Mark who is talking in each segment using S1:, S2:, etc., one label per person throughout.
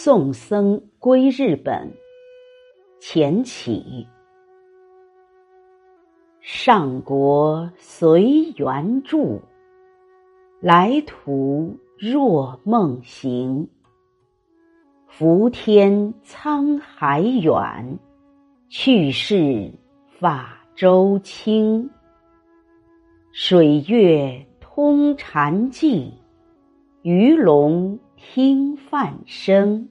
S1: 宋僧归日本，前起。上国随缘住，来途若梦行。浮天沧海远，去世法舟轻。水月通禅寂，鱼龙听梵声。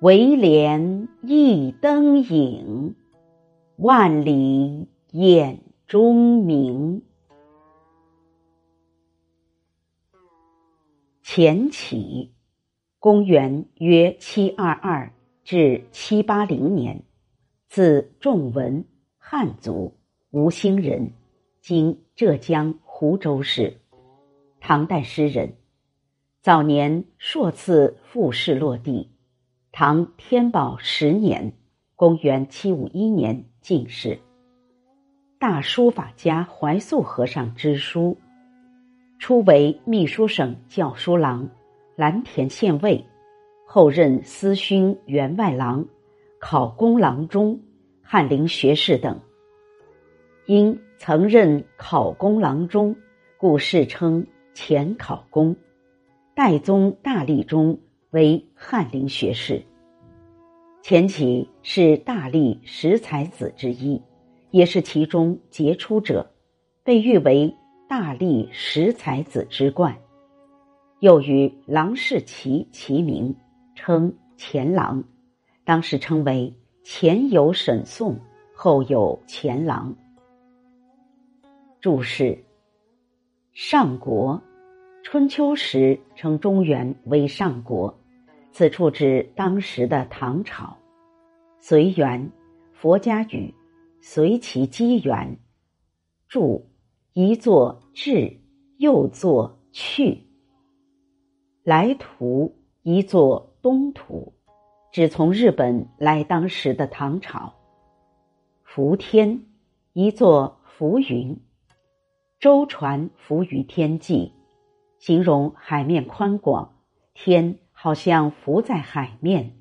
S1: 唯怜一灯影，万里眼中明。钱起，公元约七二二至七八零年，字仲文，汉族，吴兴人，今浙江湖州市，唐代诗人。早年数次复试落地。唐天宝十年（公元七五一年）进士。大书法家怀素和尚之书，初为秘书省校书郎、蓝田县尉，后任司勋员外郎、考功郎中、翰林学士等。因曾任考功郎中，故世称前考功。代宗大历中。为翰林学士，钱起是大历十才子之一，也是其中杰出者，被誉为大历十才子之冠，又与郎世奇齐名，称钱郎。当时称为前有沈宋，后有钱郎。注释：上国，春秋时称中原为上国。此处指当时的唐朝，随缘，佛家语，随其机缘，住，一作至，又作去。来途，一作东途，指从日本来当时的唐朝。浮天，一座浮云，舟船浮于天际，形容海面宽广，天。好像浮在海面。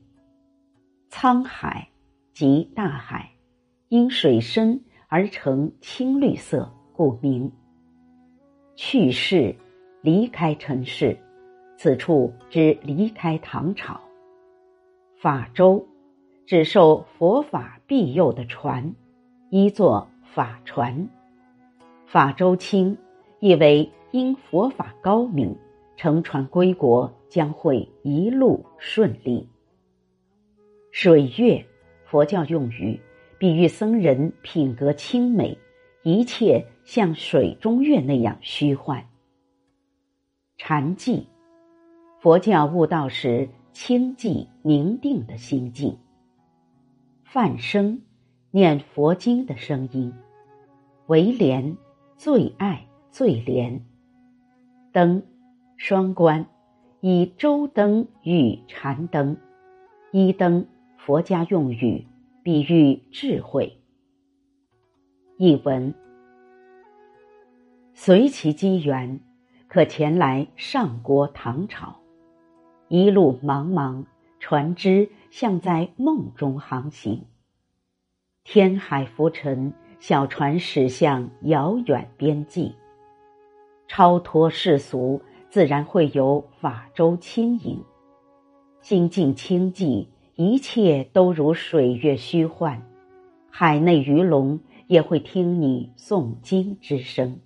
S1: 沧海即大海，因水深而成青绿色，故名。去世，离开尘世，此处指离开唐朝。法舟，指受佛法庇佑的船，一作法船。法舟清，意为因佛法高明。乘船归国将会一路顺利。水月，佛教用语，比喻僧人品格清美，一切像水中月那样虚幻。禅寂，佛教悟道时清寂宁定的心境。梵声，念佛经的声音。唯莲，最爱最怜。灯。双关，以周灯与禅灯，一灯佛家用语，比喻智慧。译文：随其机缘，可前来上国唐朝。一路茫茫，船只像在梦中航行。天海浮沉，小船驶向遥远边际，超脱世俗。自然会有法舟轻盈，心境清寂，一切都如水月虚幻。海内鱼龙也会听你诵经之声。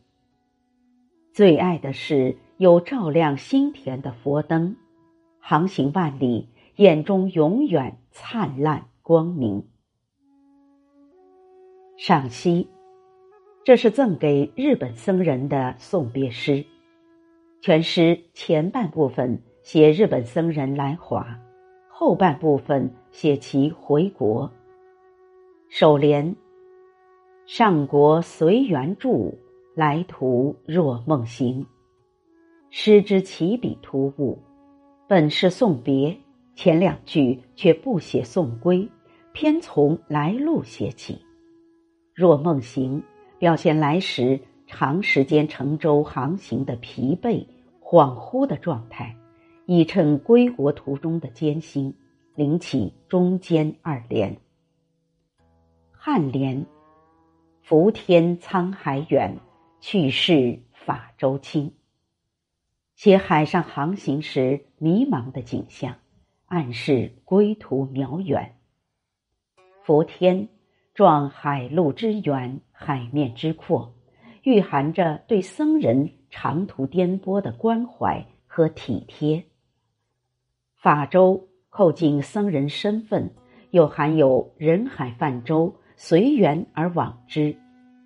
S1: 最爱的是有照亮心田的佛灯，航行万里，眼中永远灿烂光明。赏析：这是赠给日本僧人的送别诗。全诗前半部分写日本僧人来华，后半部分写其回国。首联：“上国随缘住，来途若梦行。”诗之起笔突兀，本是送别，前两句却不写送归，偏从来路写起。若梦行，表现来时。长时间乘舟航行的疲惫、恍惚的状态，以衬归国途中的艰辛，领起中间二联。颔联：浮天沧海远，去世法舟轻。写海上航行时迷茫的景象，暗示归途渺远。伏天，壮海陆之远，海面之阔，蕴含着对僧人长途颠簸的关怀和体贴。法舟扣紧僧人身份，又含有人海泛舟，随缘而往之，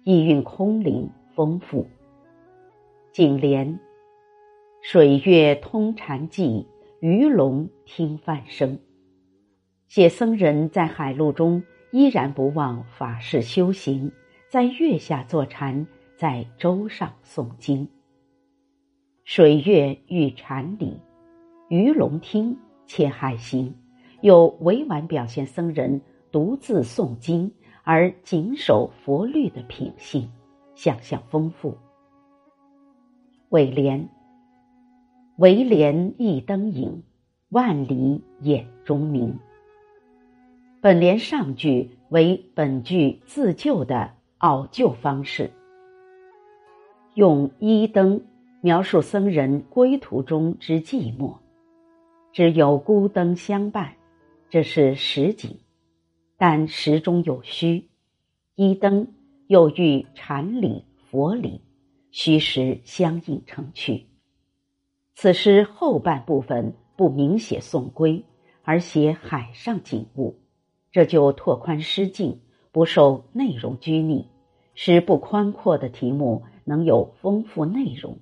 S1: 意蕴空灵丰富。颈联：水月通禅寂，鱼龙听梵声。写僧人在海路中。依然不忘法事修行，在月下坐禅，在舟上诵经。水月遇禅理，鱼龙听且海行，有委婉表现僧人独自诵经而谨守佛律的品性，想象丰富。尾联：唯莲一灯影，万里眼中明。本联上句为本句自救的拗救方式，用一灯描述僧人归途中之寂寞，只有孤灯相伴，这是实景，但实中有虚，一灯又遇禅理佛理，虚实相应成趣。此诗后半部分不明写送归，而写海上景物。这就拓宽诗境，不受内容拘泥，使不宽阔的题目能有丰富内容，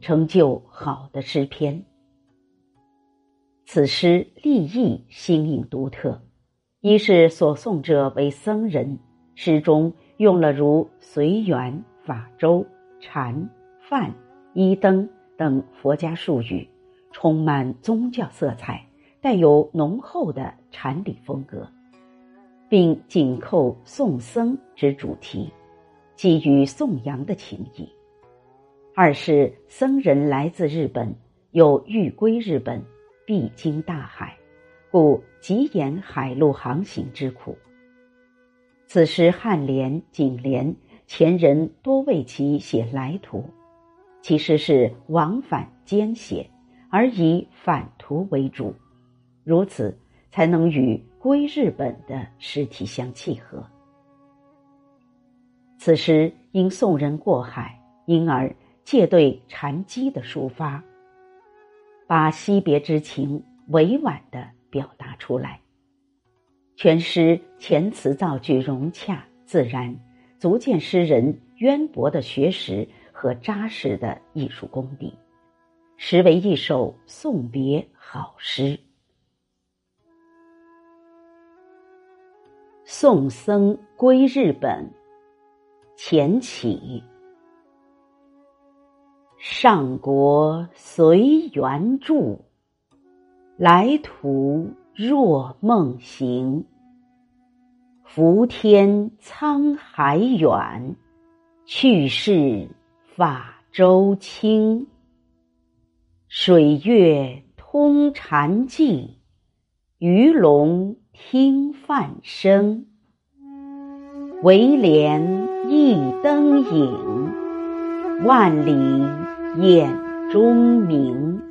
S1: 成就好的诗篇。此诗立意新颖独特，一是所诵者为僧人，诗中用了如随缘、法舟、禅、梵、一灯等佛家术语，充满宗教色彩。带有浓厚的禅理风格，并紧扣宋僧之主题，基于颂扬的情谊。二是僧人来自日本，又欲归日本，必经大海，故极言海陆航行之苦。此时颔联、颈联前人多为其写来途，其实是往返兼写，而以返途为主。如此才能与归日本的诗体相契合。此时因送人过海，因而借对禅机的抒发，把惜别之情委婉的表达出来。全诗遣词造句融洽自然，足见诗人渊博的学识和扎实的艺术功底，实为一首送别好诗。送僧归日本，前起。上国随缘住，来途若梦行。浮天沧海远，去世法舟轻。水月通禅寂，鱼龙。听梵声，唯怜一灯影，万里眼中明。